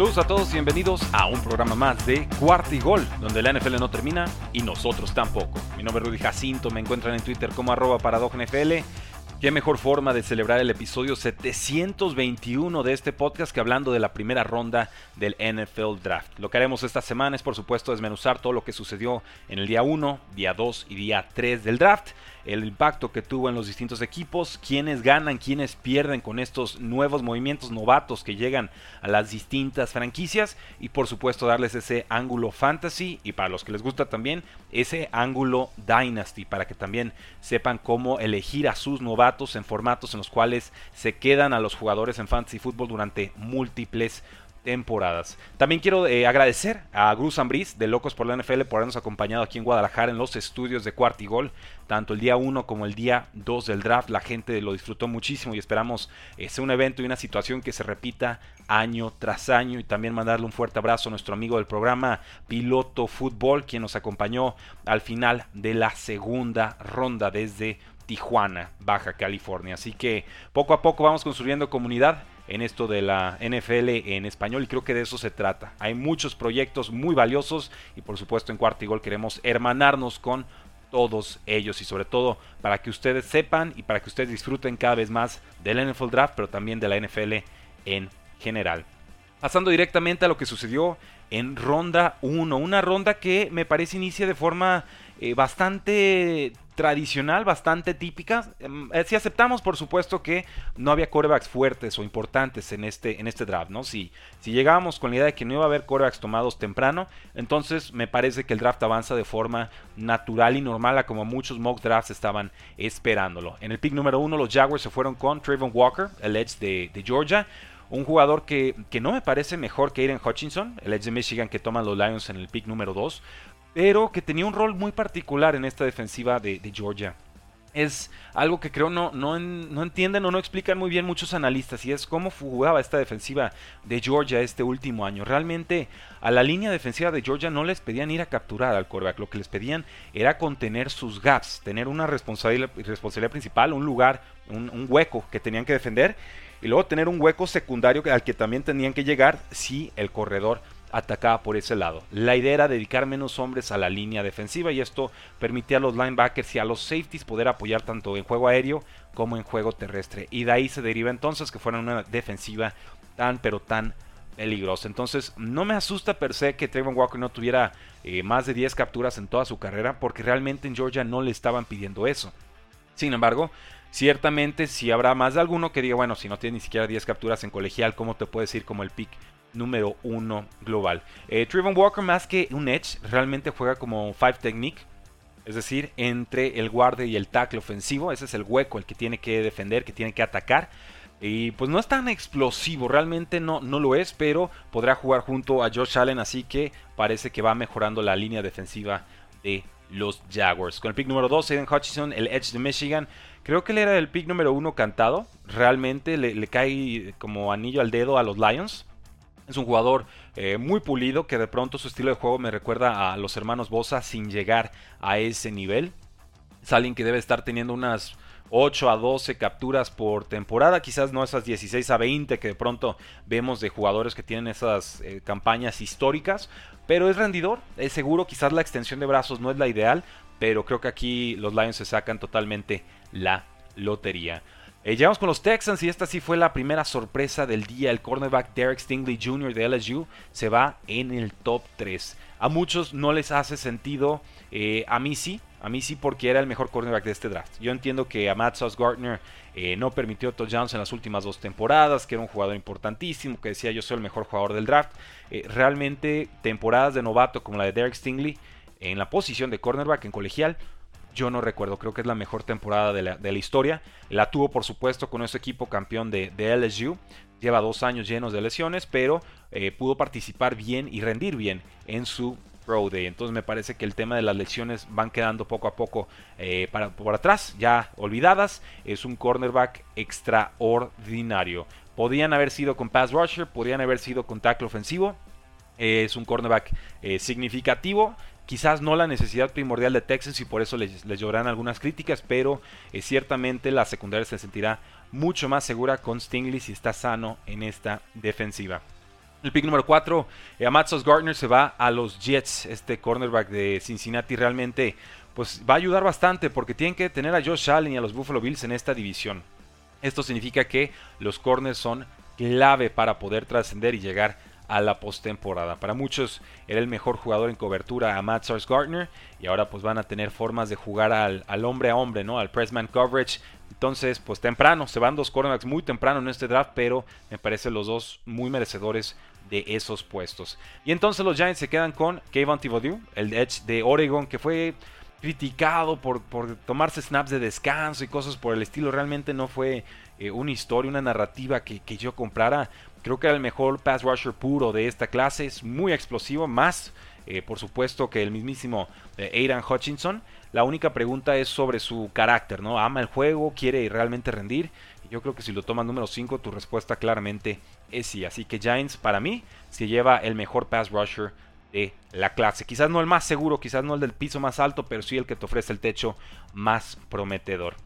Saludos a todos y bienvenidos a un programa más de Cuarto y Gol, donde la NFL no termina y nosotros tampoco. Mi nombre es Rudy Jacinto, me encuentran en Twitter como arroba NFL. Qué mejor forma de celebrar el episodio 721 de este podcast que hablando de la primera ronda del NFL Draft. Lo que haremos esta semana es por supuesto desmenuzar todo lo que sucedió en el día 1, día 2 y día 3 del draft el impacto que tuvo en los distintos equipos, quiénes ganan, quiénes pierden con estos nuevos movimientos novatos que llegan a las distintas franquicias. Y por supuesto darles ese ángulo fantasy y para los que les gusta también ese ángulo dynasty para que también sepan cómo elegir a sus novatos en formatos en los cuales se quedan a los jugadores en fantasy fútbol durante múltiples temporadas. También quiero eh, agradecer a Cruz Ambris de Locos por la NFL por habernos acompañado aquí en Guadalajara en los estudios de Cuartigol, tanto el día 1 como el día 2 del draft. La gente lo disfrutó muchísimo y esperamos eh, sea un evento y una situación que se repita año tras año. Y también mandarle un fuerte abrazo a nuestro amigo del programa Piloto Fútbol, quien nos acompañó al final de la segunda ronda desde Tijuana, Baja California. Así que poco a poco vamos construyendo comunidad en esto de la NFL en español y creo que de eso se trata. Hay muchos proyectos muy valiosos y por supuesto en Cuarto y Gol queremos hermanarnos con todos ellos y sobre todo para que ustedes sepan y para que ustedes disfruten cada vez más del NFL Draft pero también de la NFL en general. Pasando directamente a lo que sucedió en ronda 1, una ronda que me parece inicia de forma eh, bastante tradicional, bastante típica. Em, eh, si aceptamos, por supuesto, que no había corebacks fuertes o importantes en este, en este draft, ¿no? Si, si llegábamos con la idea de que no iba a haber corebacks tomados temprano, entonces me parece que el draft avanza de forma natural y normal a como muchos mock drafts estaban esperándolo. En el pick número uno, los Jaguars se fueron con Trayvon Walker, el edge de, de Georgia. Un jugador que, que, no me parece mejor que Aiden Hutchinson, el edge de Michigan que toman los Lions en el pick número 2 pero que tenía un rol muy particular en esta defensiva de, Georgia. Es algo que creo no, no, no, entienden o no explican muy bien muchos analistas y es cómo jugaba esta defensiva de Georgia este último año. Realmente a la línea defensiva de Georgia no les pedían ir a capturar al quarterback, lo que les pedían era contener sus gaps, tener una responsabilidad, principal, un lugar, un hueco que tenían que defender y luego tener un hueco secundario al que también tenían que llegar si el corredor atacaba por ese lado. La idea era dedicar menos hombres a la línea defensiva y esto permitía a los linebackers y a los safeties poder apoyar tanto en juego aéreo como en juego terrestre. Y de ahí se deriva entonces que fuera una defensiva tan pero tan peligrosa. Entonces no me asusta per se que Trayvon Walker no tuviera eh, más de 10 capturas en toda su carrera porque realmente en Georgia no le estaban pidiendo eso. Sin embargo, ciertamente si habrá más de alguno que diga, bueno, si no tiene ni siquiera 10 capturas en colegial, ¿cómo te puedes ir como el pick número uno global. Eh, Walker más que un edge realmente juega como five technique. Es decir, entre el guardia y el tackle ofensivo. Ese es el hueco, el que tiene que defender, que tiene que atacar. Y pues no es tan explosivo, realmente no, no lo es, pero podrá jugar junto a Josh Allen, así que parece que va mejorando la línea defensiva de los Jaguars. Con el pick número 2, Aiden Hutchinson, el Edge de Michigan. Creo que él era el pick número 1 cantado. Realmente le, cae como anillo al dedo a los Lions. Es un jugador eh, muy pulido que de pronto su estilo de juego me recuerda a los hermanos Bosa sin llegar a ese nivel. Es alguien que debe estar teniendo unas 8 a 12 capturas por temporada, quizás no esas 16 a 20 que de pronto vemos de jugadores que tienen esas eh, campañas históricas, pero es rendidor, es seguro, quizás la extensión de brazos no es la ideal, pero creo que aquí los Lions se sacan totalmente la lotería. Eh, llegamos con los Texans y esta sí fue la primera sorpresa del día. El cornerback Derek Stingley Jr. de LSU se va en el top 3. A muchos no les hace sentido, eh, a mí sí, a mí sí porque era el mejor cornerback de este draft. Yo entiendo que a Matt Sauce Gardner eh, no permitió touchdowns en las últimas dos temporadas, que era un jugador importantísimo, que decía yo soy el mejor jugador del draft. realmente temporadas de novato como la de Derek Stingley en la posición de cornerback en colegial yo no recuerdo, creo que es la mejor temporada de la, historia. La tuvo, por supuesto, con ese equipo campeón de, LSU. Lleva dos años llenos de lesiones, pero eh, pudo participar bien y rendir bien en su Pro Day. Entonces me parece que el tema de las lesiones van quedando poco a poco eh, para, por atrás, ya olvidadas. Es un cornerback extraordinario. Podían haber sido con pass rusher, podían haber sido con tackle ofensivo. es un cornerback eh, significativo quizás no la necesidad primordial de Texas y por eso les, lloran algunas críticas, pero eh, ciertamente la secundaria se sentirá mucho más segura con Stingley si está sano en esta defensiva. El pick número 4, eh, Amatsos Gardner se va a los Jets, este cornerback de Cincinnati realmente pues va a ayudar bastante porque tienen que tener a Josh Allen y a los Buffalo Bills en esta división. Esto significa que los corners son clave para poder trascender y llegar a la postemporada. Para muchos era el mejor jugador en cobertura a Matt Gardner y ahora pues van a tener formas de jugar al, hombre a hombre, ¿no? Al pressman coverage. Entonces, pues temprano, se van dos cornerbacks muy temprano en este draft, pero me parece los dos muy merecedores de esos puestos. Y entonces los Giants se quedan con Kayvon Thibodeau, el edge de Oregon, que fue criticado por, por, tomarse snaps de descanso y cosas por el estilo. Realmente no fue eh, una historia, una narrativa que, que, yo comprara. Creo que el mejor pass rusher puro de esta clase. Es muy explosivo, más eh, por supuesto que el mismísimo eh, Aidan Hutchinson. La única pregunta es sobre su carácter, ¿no? Ama el juego, quiere realmente rendir. Yo creo que si lo tomas número 5, tu respuesta claramente es sí. Así que Giants, para mí, se lleva el mejor pass rusher de la clase. Quizás no el más seguro, quizás no el del piso más alto, pero sí el que te ofrece el techo más prometedor.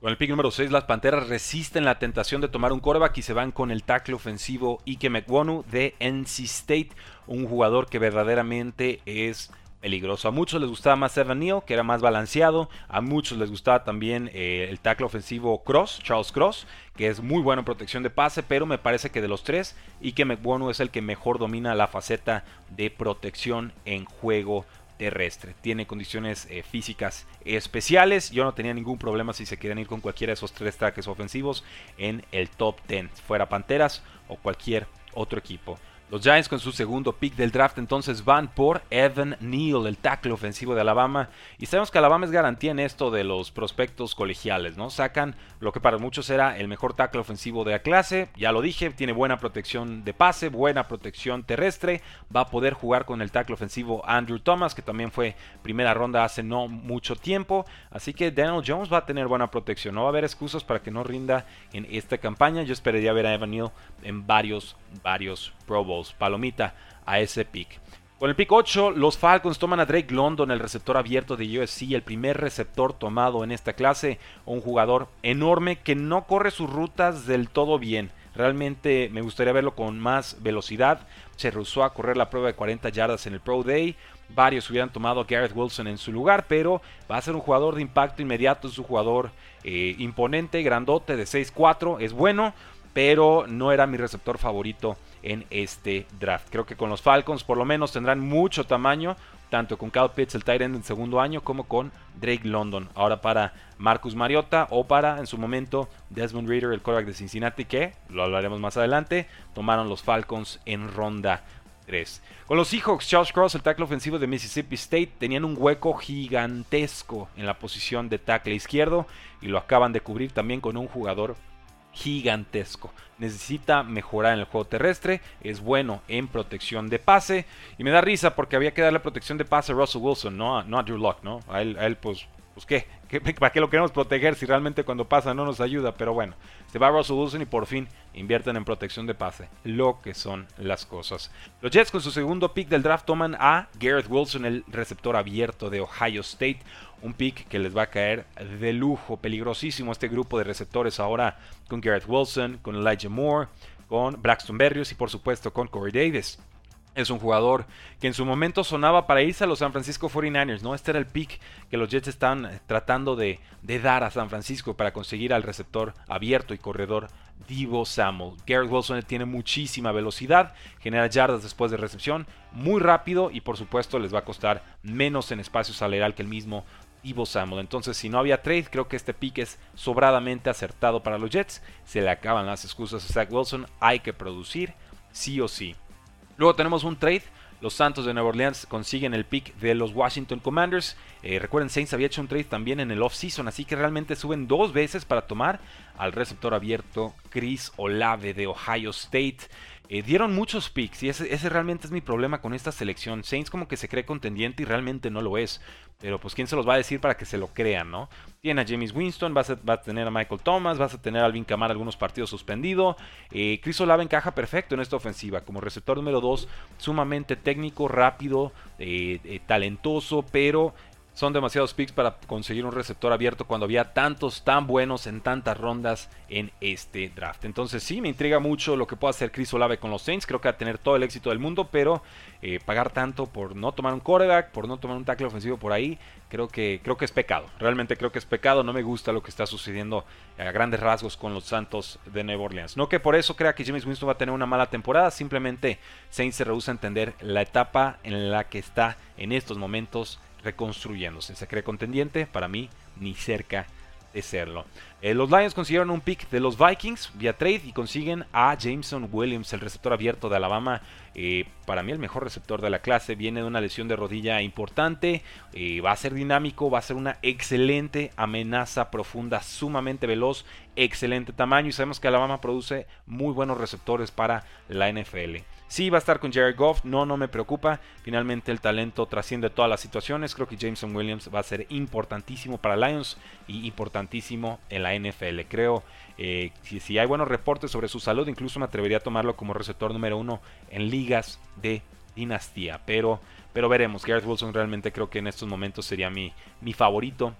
Con el pick número 6, las Panteras resisten la tentación de tomar un coreback y se van con el tackle ofensivo Ike Mekwonu de NC State, un jugador que verdaderamente es peligroso. A muchos les gustaba más Evan Neal, que era más balanceado. A muchos les gustaba también eh, el tackle ofensivo Cross, Charles Cross, que es muy bueno en protección de pase, pero me parece que de los tres, Ike Mekwonu es el que mejor domina la faceta de protección en juego terrestre. Tiene condiciones eh, físicas especiales. Yo no tenía ningún problema si se quieren ir con cualquiera de esos tres traques ofensivos en el top 10, fuera Panteras o cualquier otro equipo. Los Giants con su segundo pick del draft entonces van por Evan Neal, el tackle ofensivo de Alabama. Y sabemos que Alabama es garantía en esto de los prospectos colegiales, ¿no? Sacan lo que para muchos era el mejor tackle ofensivo de la clase. Ya lo dije, tiene buena protección de pase, buena protección terrestre. Va a poder jugar con el tackle ofensivo Andrew Thomas, que también fue primera ronda hace no mucho tiempo. Así que Daniel Jones va a tener buena protección. No va a haber excusas para que no rinda en esta campaña. Yo esperaría ver a Evan Neal en varios, varios Pro Bowls. Palomita a ese pick. Con el pick 8, los Falcons toman a Drake London, el receptor abierto de USC, el primer receptor tomado en esta clase, un jugador enorme que no corre sus rutas del todo bien. Realmente me gustaría verlo con más velocidad. Se rehusó a correr la prueba de 40 yardas en el Pro Day. Varios hubieran tomado a Garrett Wilson en su lugar, pero va a ser un jugador de impacto inmediato. Es un jugador eh, imponente, grandote, de 6'4. Es bueno, pero no era mi receptor favorito en este draft. Creo que con los Falcons por lo menos tendrán mucho tamaño, tanto con Cal Pitts, el tight end en segundo año, como con Drake London. Ahora para Marcus Mariota o para en su momento Desmond Reader, el quarterback de Cincinnati, que lo hablaremos más adelante, tomaron los Falcons en ronda 3. Con los Seahawks, Charles Cross, el tackle ofensivo de Mississippi State, tenían un hueco gigantesco en la posición de tackle izquierdo y lo acaban de cubrir también con un jugador gigantesco. Necesita mejorar en el juego terrestre, es bueno en protección de pase. Y me da risa porque había que darle protección de pase a Russell Wilson, no a, no a Drew Locke, ¿no? A él, a él pues, pues ¿qué? ¿Para qué lo queremos proteger si realmente cuando pasa no nos ayuda? Pero bueno, se va Russell Wilson y por fin invierten en protección de pase. Lo que son las cosas. Los Jets con su segundo pick del draft toman a Garrett Wilson, el receptor abierto de Ohio State. Un pick que les va a caer de lujo, peligrosísimo este grupo de receptores ahora con Garrett Wilson, con Elijah Moore, con Braxton Berrios y por supuesto con Corey Davis. Es un jugador que en su momento sonaba para irse a los San Francisco 49ers, ¿no? Este era el pick que los Jets estaban eh, tratando de, de dar a San Francisco para conseguir al receptor abierto y corredor Divo Samuel. Garrett Wilson tiene muchísima velocidad, genera yardas después de recepción, muy rápido y por supuesto les va a costar menos en espacio salarial que el mismo Divo Samuel. Entonces, si no había trade, creo que este pick es sobradamente acertado para los Jets. Se le acaban las excusas a Zach Wilson, hay que producir sí o sí. Luego tenemos un trade. Los Santos de Nueva Orleans consiguen el pick de los Washington Commanders. Eh, recuerden, Saints había hecho un trade también en el off-season, así que realmente suben dos veces para tomar al receptor abierto Chris Olave de Ohio State. Eh, dieron muchos picks y ese, ese, realmente es mi problema con esta selección. Saints como que se cree contendiente y realmente no lo es. Pero pues quién se los va a decir para que se lo crean, ¿no? Tiene a James Winston, vas a, tener a Michael Thomas, vas a tener a Alvin Kamara algunos partidos suspendido. Eh, Chris Olave encaja perfecto en esta ofensiva como receptor número 2, sumamente técnico, rápido, eh, eh, talentoso, pero son demasiados picks para conseguir un receptor abierto cuando había tantos tan buenos en tantas rondas en este draft. Entonces sí, me intriga mucho lo que pueda hacer Chris Olave con los Saints. Creo que va a tener todo el éxito del mundo, pero eh, pagar tanto por no tomar un quarterback, por no tomar un tackle ofensivo por ahí, creo que, creo que es pecado. Realmente creo que es pecado. No me gusta lo que está sucediendo a grandes rasgos con los Santos de Nueva Orleans. No que por eso crea que James Winston va a tener una mala temporada, simplemente Saints se rehúsa a entender la etapa en la que está en estos momentos reconstruyéndose. Se cree contendiente, para mí ni cerca de serlo. Eh, los Lions consiguieron un pick de los Vikings vía trade y consiguen a Jameson Williams, el receptor abierto de Alabama. Eh, para mí el mejor receptor de la clase. Viene de una lesión de rodilla importante. Eh, va a ser dinámico, va a ser una excelente amenaza profunda, sumamente veloz, excelente tamaño. Y sabemos que Alabama produce muy buenos receptores para la NFL. Sí, va a estar con Jared Goff, no, no me preocupa. Finalmente el talento trasciende todas las situaciones. Creo que Jameson Williams va a ser importantísimo para Lions y importantísimo en la NFL. Creo eh, si hay buenos reportes sobre su salud, incluso me atrevería a tomarlo como receptor número uno en ligas de dinastía. Pero, pero veremos. Garrett Wilson realmente creo que en estos momentos sería mi, mi favorito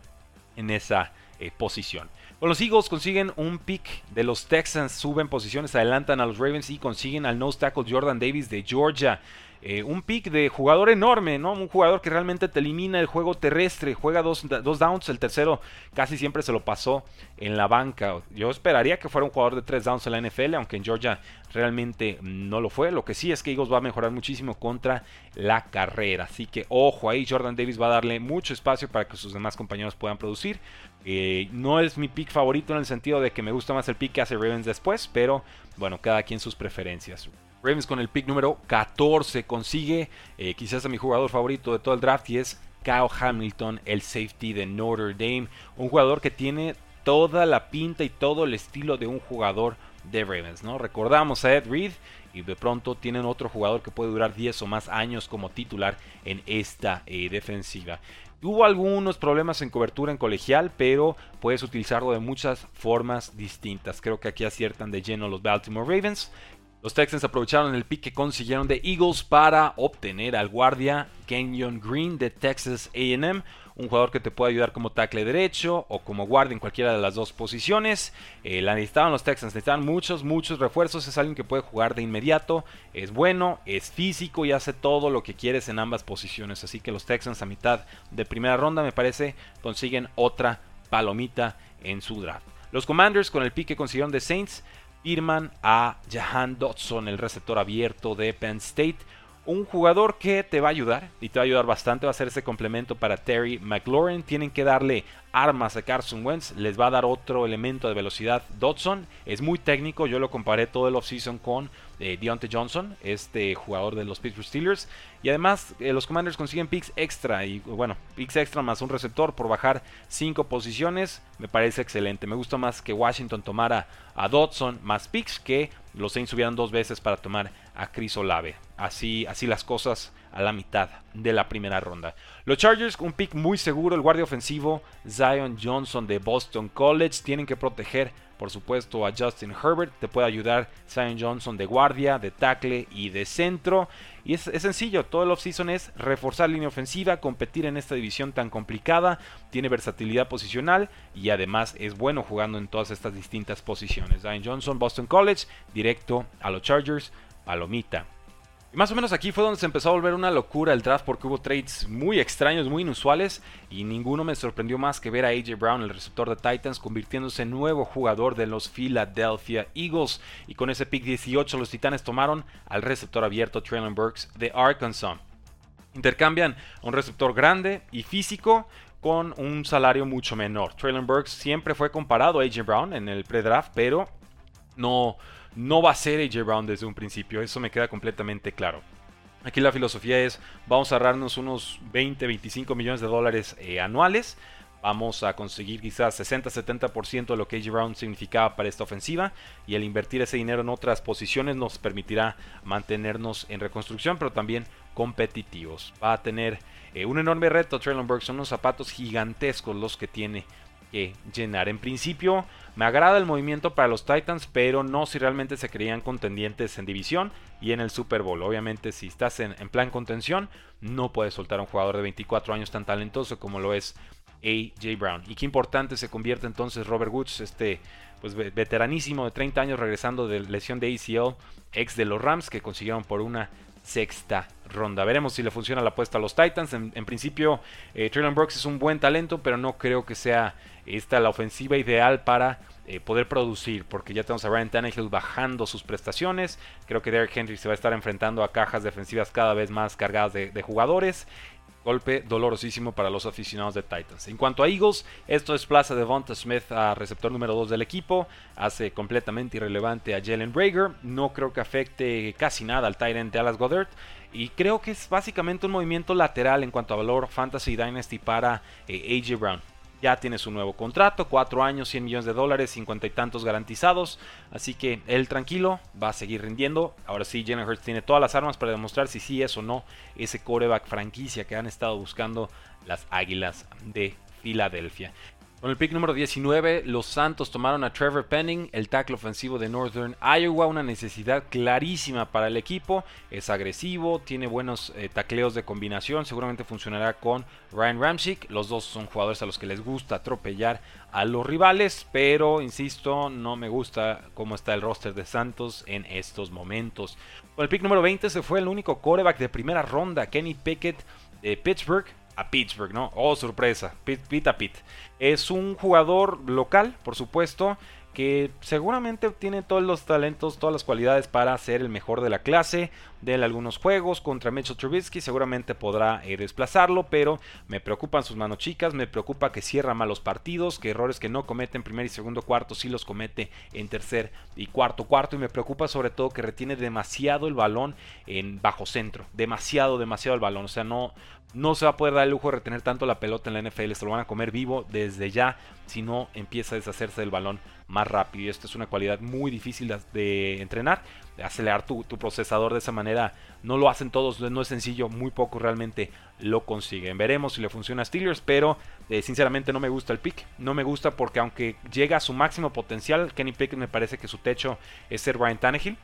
en esa eh, posición. Con los Eagles consiguen un pick de los Texans, suben posiciones, adelantan a los Ravens y consiguen al nose tackle Jordan Davis de Georgia. Eh, un pick de jugador enorme, ¿no? Un jugador que realmente te elimina el juego terrestre, juega dos, downs, el tercero casi siempre se lo pasó en la banca. Yo esperaría que fuera un jugador de tres downs en la NFL, aunque en Georgia realmente no lo fue. Lo que sí es que Eagles va a mejorar muchísimo contra la carrera. Así que ojo ahí, Jordan Davis va a darle mucho espacio para que sus demás compañeros puedan producir. Eh, no es mi pick favorito en el sentido de que me gusta más el pick que hace Ravens después, pero bueno, cada quien sus preferencias. Ravens con el pick número 14 consigue eh, quizás a mi jugador favorito de todo el draft y es Kyle Hamilton, el safety de Notre Dame. Un jugador que tiene toda la pinta y todo el estilo de un jugador de Ravens, ¿no? Recordamos a Ed Reed y de pronto tienen otro jugador que puede durar 10 o más años como titular en esta eh, defensiva. Hubo algunos problemas en cobertura en colegial, pero puedes utilizarlo de muchas formas distintas. Creo que aquí aciertan de lleno los Baltimore Ravens. Los Texans aprovecharon el pick que consiguieron de Eagles para obtener al guardia Kenyon Green de Texas AM, un jugador que te puede ayudar como tackle derecho o como guardia en cualquiera de las dos posiciones. Eh, la necesitaban los Texans, necesitaban muchos, muchos refuerzos. Es alguien que puede jugar de inmediato, es bueno, es físico y hace todo lo que quieres en ambas posiciones. Así que los Texans a mitad de primera ronda, me parece, consiguen otra palomita en su draft. Los Commanders con el pick que consiguieron de Saints firman a Jahan Dodson, el receptor abierto de Penn State. Un jugador que te va a ayudar y te va a ayudar bastante, va a ser ese complemento para Terry McLaurin. Tienen que darle armas a Carson Wentz, les va a dar otro elemento de velocidad. Dodson es muy técnico, yo lo comparé todo el offseason con eh, Deontay Johnson, este jugador de los Pittsburgh Steelers. Y además eh, los Commanders consiguen picks extra y bueno, picks extra más un receptor por bajar 5 posiciones. Me parece excelente. Me gusta más que Washington tomara a Dodson más picks que los Saints subieran dos veces para tomar a Chris Olave. Así, así las cosas a la mitad de la primera ronda. Los Chargers, un pick muy seguro, el guardia ofensivo Zion Johnson de Boston College. Tienen que proteger, por supuesto, a Justin Herbert. Te puede ayudar Zion Johnson de guardia, de tackle y de centro. Y es, sencillo, todo el offseason es reforzar línea ofensiva, competir en esta división tan complicada. Tiene versatilidad posicional y además es bueno jugando en todas estas distintas posiciones. Zion Johnson, Boston College, directo a los Chargers, palomita Y más o menos aquí fue donde se empezó a volver una locura el draft porque hubo trades muy extraños, muy inusuales y ninguno me sorprendió más que ver a AJ Brown, el receptor de Titans, convirtiéndose en nuevo jugador de los Philadelphia Eagles. Y con ese pick 18 los Titanes tomaron al receptor abierto Traylon Burks de Arkansas. Intercambian un receptor grande y físico con un salario mucho menor. Traylon Burks siempre fue comparado a AJ Brown en el pre-draft, pero no no va a ser AJ Brown desde un principio, eso me queda completamente claro. Aquí la filosofía es, vamos a ahorrarnos unos 20, 25 millones de dólares eh, anuales, vamos a conseguir quizás 60-70% de lo que AJ Brown significaba para esta ofensiva y el invertir ese dinero en otras posiciones nos permitirá mantenernos en reconstrucción, pero también competitivos. Va a tener eh, un enorme reto Traylon Burks, son unos zapatos gigantescos los que tiene que llenar. En principio, me agrada el movimiento para los Titans, pero no si realmente se creían contendientes en división y en el Super Bowl. Obviamente, si estás en, plan contención, no puedes soltar a un jugador de 24 años tan talentoso como lo es AJ Brown. Y qué importante se convierte entonces Robert Woods, este pues veteranísimo de 30 años regresando de lesión de ACL, ex de los Rams que consiguieron por una sexta ronda. Veremos si le funciona la apuesta a los Titans. En, principio, eh, Brooks es un buen talento, pero no creo que sea esta la ofensiva ideal para eh, poder producir, porque ya tenemos a Ryan Tannehill bajando sus prestaciones. Creo que Derrick Henry se va a estar enfrentando a cajas defensivas cada vez más cargadas de, jugadores. Golpe dolorosísimo para los aficionados de Titans. En cuanto a Eagles, esto desplaza de Devonta Smith a receptor número 2 del equipo. Hace completamente irrelevante a Jalen Rager. No creo que afecte casi nada al Titan de Dallas Goddard. Y creo que es básicamente un movimiento lateral en cuanto a valor Fantasy Dynasty para eh, AJ Brown ya tiene su nuevo contrato, 4 años, 100 millones de dólares, 50 y tantos garantizados. Así que él tranquilo, va a seguir rindiendo. Ahora sí, Jalen Hurts tiene todas las armas para demostrar si sí es o no ese coreback franquicia que han estado buscando las Águilas de Filadelfia. Con el pick número 19, los Santos tomaron a Trevor Penning, el tackle ofensivo de Northern Iowa, una necesidad clarísima para el equipo. Es agresivo, tiene buenos eh, tacleos de combinación, seguramente funcionará con Ryan Ramchick. Los dos son jugadores a los que les gusta atropellar a los rivales, pero insisto, no me gusta cómo está el roster de Santos en estos momentos. Con el pick número 20 se fue el único coreback de primera ronda, Kenny Pickett de Pittsburgh Pittsburgh, ¿no? Oh, sorpresa, Pit, a Pit. Es un jugador local, por supuesto, que seguramente tiene todos los talentos, todas las cualidades para ser el mejor de la clase. De algunos juegos contra Mitchell Trubisky, seguramente podrá eh, desplazarlo, pero me preocupan sus manos chicas, me preocupa que cierra malos partidos, que errores que no comete en primer y segundo cuarto sí los comete en tercer y cuarto cuarto, y me preocupa sobre todo que retiene demasiado el balón en bajo centro, demasiado, demasiado el balón, o sea, no, no se va a poder dar el lujo de retener tanto la pelota en la NFL, se lo van a comer vivo desde ya si no empieza a deshacerse del balón más rápido. Y esto es una cualidad muy difícil de entrenar, de acelerar tu, procesador de esa manera. No lo hacen todos, no es sencillo, muy pocos realmente lo consiguen. Veremos si le funciona a Steelers, pero eh, sinceramente no me gusta el pick. No me gusta porque aunque llega a su máximo potencial, Kenny Pickett me parece que su techo es ser Ryan Tannehill.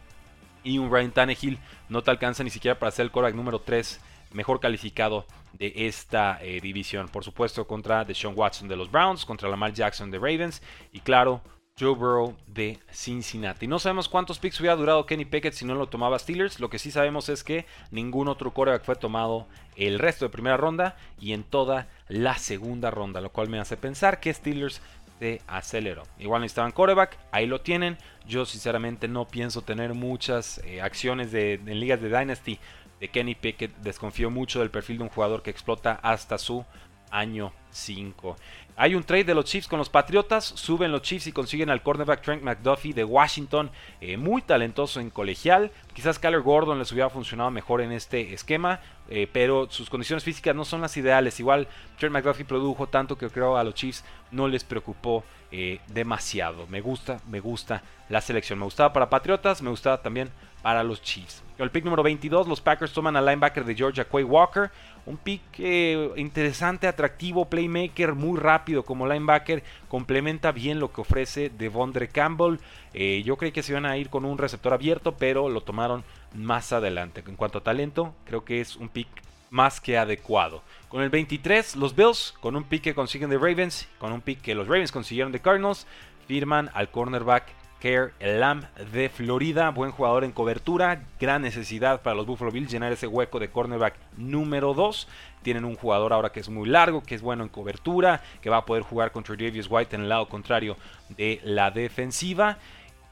Y un Ryan Tannehill no te alcanza ni siquiera para ser el quarterback número 3 mejor calificado de esta eh, división. Por supuesto, contra Deshaun Watson de los Browns, contra Lamar Jackson de Ravens y claro, Joe Burrow de Cincinnati. No sabemos cuántos picks hubiera durado Kenny Pickett si no lo tomaba Steelers. Lo que sí sabemos es que ningún otro coreback fue tomado el resto de primera ronda y en toda la segunda ronda, lo cual me hace pensar que Steelers se aceleró. Igual necesitaban coreback, ahí lo tienen. Yo sinceramente no pienso tener muchas eh, acciones de, en ligas de Dynasty de Kenny Pickett. Desconfío mucho del perfil de un jugador que explota hasta su año 5. Hay un trade de los Chiefs con los Patriotas, suben los Chiefs y consiguen al cornerback Trent McDuffie de Washington, eh, muy talentoso en colegial. Quizás Kyler Gordon les hubiera funcionado mejor en este esquema, eh, pero sus condiciones físicas no son las ideales. Igual Trent McDuffie produjo tanto que creo a los Chiefs no les preocupó eh, demasiado. Me gusta, me gusta la selección. Me gustaba para Patriotas, me gustaba también para los Chiefs. El pick número 22, los Packers toman al linebacker de Georgia, Quay Walker. Un pick eh, interesante, atractivo, playmaker, muy rápido como linebacker. Complementa bien lo que ofrece Devondre Campbell. Eh, yo creí que se iban a ir con un receptor abierto, pero lo tomaron más adelante. En cuanto a talento, creo que es un pick más que adecuado. Con el 23, los Bills, con un pick que consiguen de Ravens, con un pick que los Ravens consiguieron de Cardinals, firman al cornerback Care Lamb de Florida, buen jugador en cobertura, gran necesidad para los Buffalo Bills llenar ese hueco de cornerback número 2. Tienen un jugador ahora que es muy largo, que es bueno en cobertura, que va a poder jugar contra Davis White en el lado contrario de la defensiva.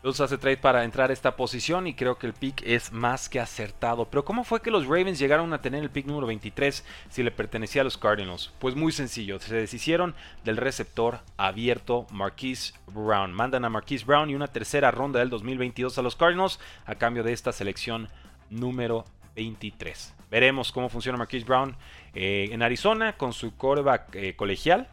Los hace trade para entrar a esta posición y creo que el pick es más que acertado. Pero ¿cómo fue que los Ravens llegaron a tener el pick número 23 si le pertenecía a los Cardinals? Pues muy sencillo, se deshicieron del receptor abierto Marquise Brown. Mandan a Marquise Brown y una tercera ronda del 2022 a los Cardinals a cambio de esta selección número 23. Veremos cómo funciona Marquise Brown eh, en Arizona con su coreback eh, colegial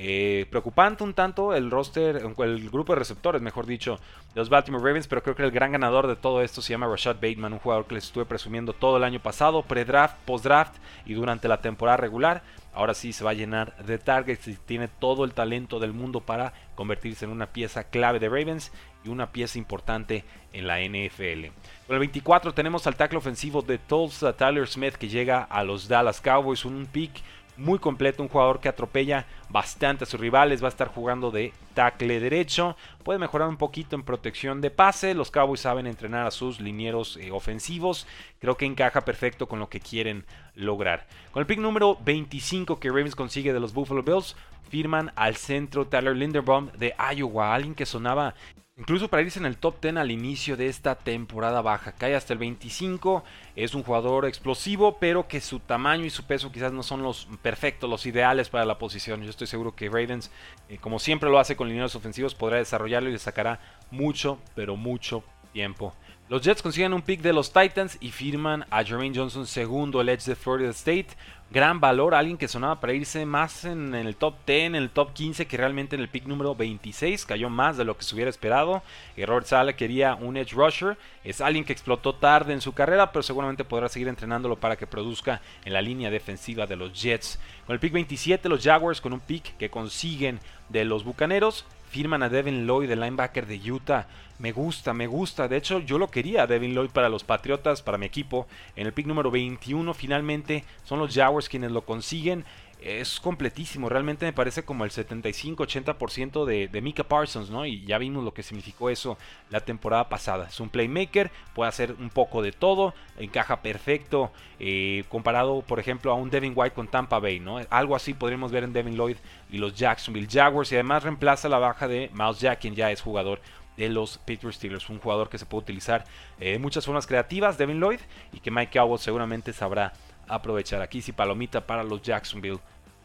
eh, preocupante un tanto el roster, el grupo de receptores, mejor dicho, de los Baltimore Ravens, pero creo que el gran ganador de todo esto se llama Rashad Bateman, un jugador que les estuve presumiendo todo el año pasado, pre-draft, post-draft y durante la temporada regular. Ahora sí se va a llenar de targets y tiene todo el talento del mundo para convertirse en una pieza clave de Ravens y una pieza importante en la NFL. Con el 24 tenemos al tackle ofensivo de Tulsa, Tyler Smith, que llega a los Dallas Cowboys, un pick muy completo, un jugador que atropella bastante a sus rivales, va a estar jugando de tackle derecho, puede mejorar un poquito en protección de pase, los Cowboys saben entrenar a sus linieros eh, ofensivos, creo que encaja perfecto con lo que quieren lograr. Con el pick número 25 que Ravens consigue de los Buffalo Bills, firman al centro Tyler Linderbaum de Iowa, alguien que sonaba Incluso para irse en el top 10 al inicio de esta temporada baja, cae hasta el 25, es un jugador explosivo, pero que su tamaño y su peso quizás no son los perfectos, los ideales para la posición. Yo estoy seguro que Ravens, eh, como siempre lo hace con lineros ofensivos, podrá desarrollarlo y le sacará mucho, pero mucho tiempo. Los Jets consiguen un pick de los Titans y firman a Jermaine Johnson segundo, el Edge de Florida State. Gran valor, alguien que sonaba para irse más en el top 10, en el top 15 que realmente en el pick número 26. Cayó más de lo que se hubiera esperado. Y Robert Sala quería un Edge Rusher. Es alguien que explotó tarde en su carrera, pero seguramente podrá seguir entrenándolo para que produzca en la línea defensiva de los Jets. Con el pick 27, los Jaguars con un pick que consiguen de los Bucaneros firman a Devin Lloyd, el linebacker de Utah. Me gusta, me gusta. De hecho, yo lo quería, Devin Lloyd, para los Patriotas, para mi equipo. En el pick número 21, finalmente, son los Jaguars quienes lo consiguen es completísimo. Realmente me parece como el 75-80% de, Mika Parsons, ¿no? Y ya vimos lo que significó eso la temporada pasada. Es un playmaker, puede hacer un poco de todo, encaja perfecto. Eh, comparado, por ejemplo, a un Devin White con Tampa Bay, ¿no? Algo así podríamos ver en Devin Lloyd y los Jacksonville Jaguars. Y además reemplaza la baja de Miles Jack, quien ya es jugador de los Pittsburgh Steelers. Un jugador que se puede utilizar eh, de muchas formas creativas, Devin Lloyd, y que Mike Cowell seguramente sabrá aprovechar. Aquí sí palomita para los Jacksonville.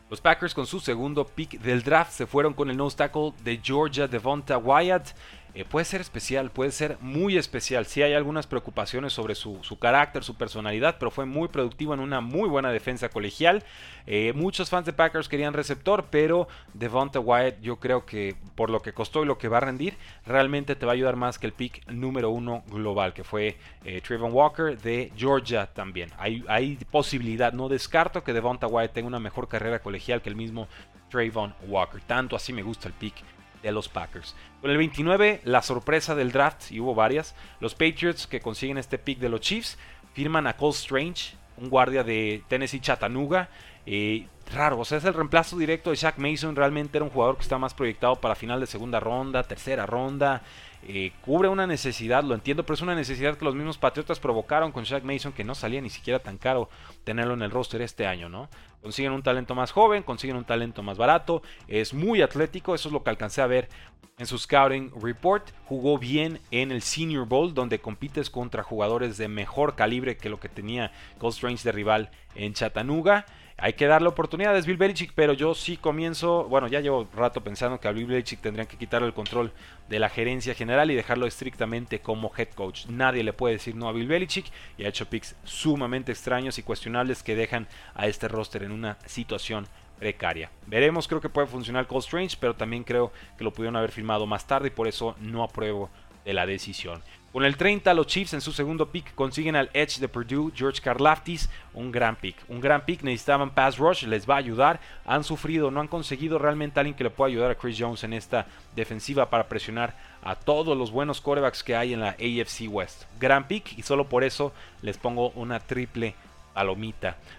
Los Packers con su segundo pick del draft se fueron con el nose tackle de Georgia Devonta Wyatt. Eh, puede ser especial, puede ser muy especial. Sí hay algunas preocupaciones sobre su, carácter, su personalidad, pero fue muy productivo en una muy buena defensa colegial. Eh, muchos fans de Packers querían receptor, pero Devonta Wyatt yo creo que por lo que costó y lo que va a rendir, realmente te va a ayudar más que el pick número uno global, que fue eh, Trayvon Walker de Georgia también. Hay, hay posibilidad, no descarto que Devonta Wyatt tenga una mejor carrera colegial que el mismo Trayvon Walker. Tanto así me gusta el pick de los Packers. Con el 29, la sorpresa del draft, y hubo varias, los Patriots que consiguen este pick de los Chiefs, firman a Cole Strange, un guardia de Tennessee Chattanooga. Eh, raro, o sea, es el reemplazo directo de Shaq Mason. Realmente era un jugador que está más proyectado para final de segunda ronda, tercera ronda. Eh, cubre una necesidad, lo entiendo, pero es una necesidad que los mismos Patriotas provocaron con Shaq Mason, que no salía ni siquiera tan caro tenerlo en el roster este año, ¿no? Consiguen un talento más joven, consiguen un talento más barato, es muy atlético, eso es lo que alcancé a ver en su scouting report. Jugó bien en el Senior Bowl, donde compites contra jugadores de mejor calibre que lo que tenía Cold Strange de rival en Chattanooga. Hay que darle oportunidades Bill Belichick, pero yo sí comienzo, bueno, ya llevo rato pensando que a Bill Belichick tendrían que quitarle el control de la gerencia general y dejarlo estrictamente como head coach. Nadie le puede decir no a Bill Belichick y ha hecho picks sumamente extraños y cuestionables que dejan a este roster en una situación precaria. Veremos, creo que puede funcionar Cold Strange, pero también creo que lo pudieron haber firmado más tarde y por eso no apruebo de la decisión. Con el 30, los Chiefs en su segundo pick consiguen al Edge de Purdue, George Karlaftis, un gran pick. Un gran pick, necesitaban pass rush, les va a ayudar. Han sufrido, no han conseguido realmente alguien que le pueda ayudar a Chris Jones en esta defensiva para presionar a todos los buenos corebacks que hay en la AFC West. Gran pick y solo por eso les pongo una triple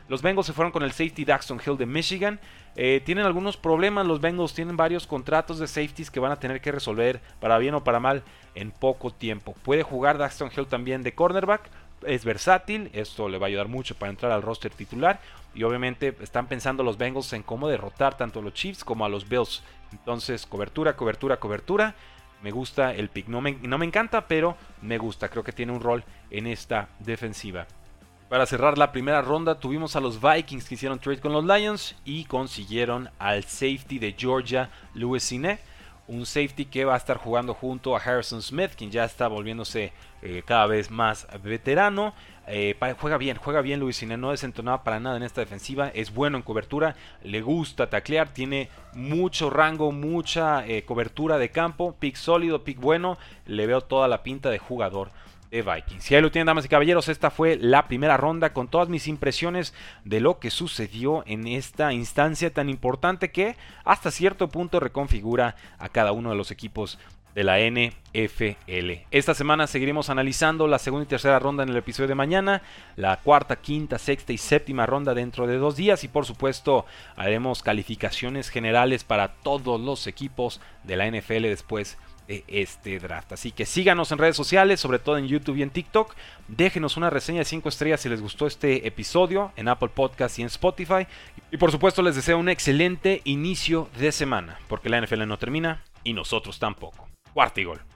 Los Bengals se fueron con el safety Daxton Hill de Michigan. Eh, tienen algunos problemas los Bengals, tienen varios contratos de safeties que van a tener que resolver para bien o para mal en poco tiempo. Puede jugar Daxton Hill también de cornerback, es versátil, esto le va a ayudar mucho para entrar al roster titular y obviamente están pensando los Bengals en cómo derrotar tanto a los Chiefs como a los Bills. Entonces, cobertura, cobertura, cobertura. Me gusta el pick. No me, no me encanta, pero me gusta. Creo que tiene un rol en esta defensiva. Para cerrar la primera ronda tuvimos a los Vikings que hicieron trade con los Lions y consiguieron al safety de Georgia, Louis Cine. Un safety que va a estar jugando junto a Harrison Smith, quien ya está volviéndose eh, cada vez más veterano. Eh, juega bien, juega bien Luis Cine, no desentonaba para nada en esta defensiva, es bueno en cobertura, le gusta taclear, tiene mucho rango, mucha eh, cobertura de campo, pick sólido, pick bueno, le veo toda la pinta de jugador de Vikings. Si ahí lo tienen, damas y caballeros, esta fue la primera ronda con todas mis impresiones de lo que sucedió en esta instancia tan importante que hasta cierto punto reconfigura a cada uno de los equipos de la NFL. Esta semana seguiremos analizando la segunda y tercera ronda en el episodio de mañana, la cuarta, quinta, sexta y séptima ronda dentro de dos días y por supuesto haremos calificaciones generales para todos los equipos de la NFL después de este draft. Así que síganos en redes sociales, sobre todo en YouTube y en TikTok. Déjenos una reseña de 5 estrellas si les gustó este episodio en Apple Podcast y en Spotify. Y por supuesto les deseo un excelente inicio de semana, porque la NFL no termina y nosotros tampoco. Cuarto gol.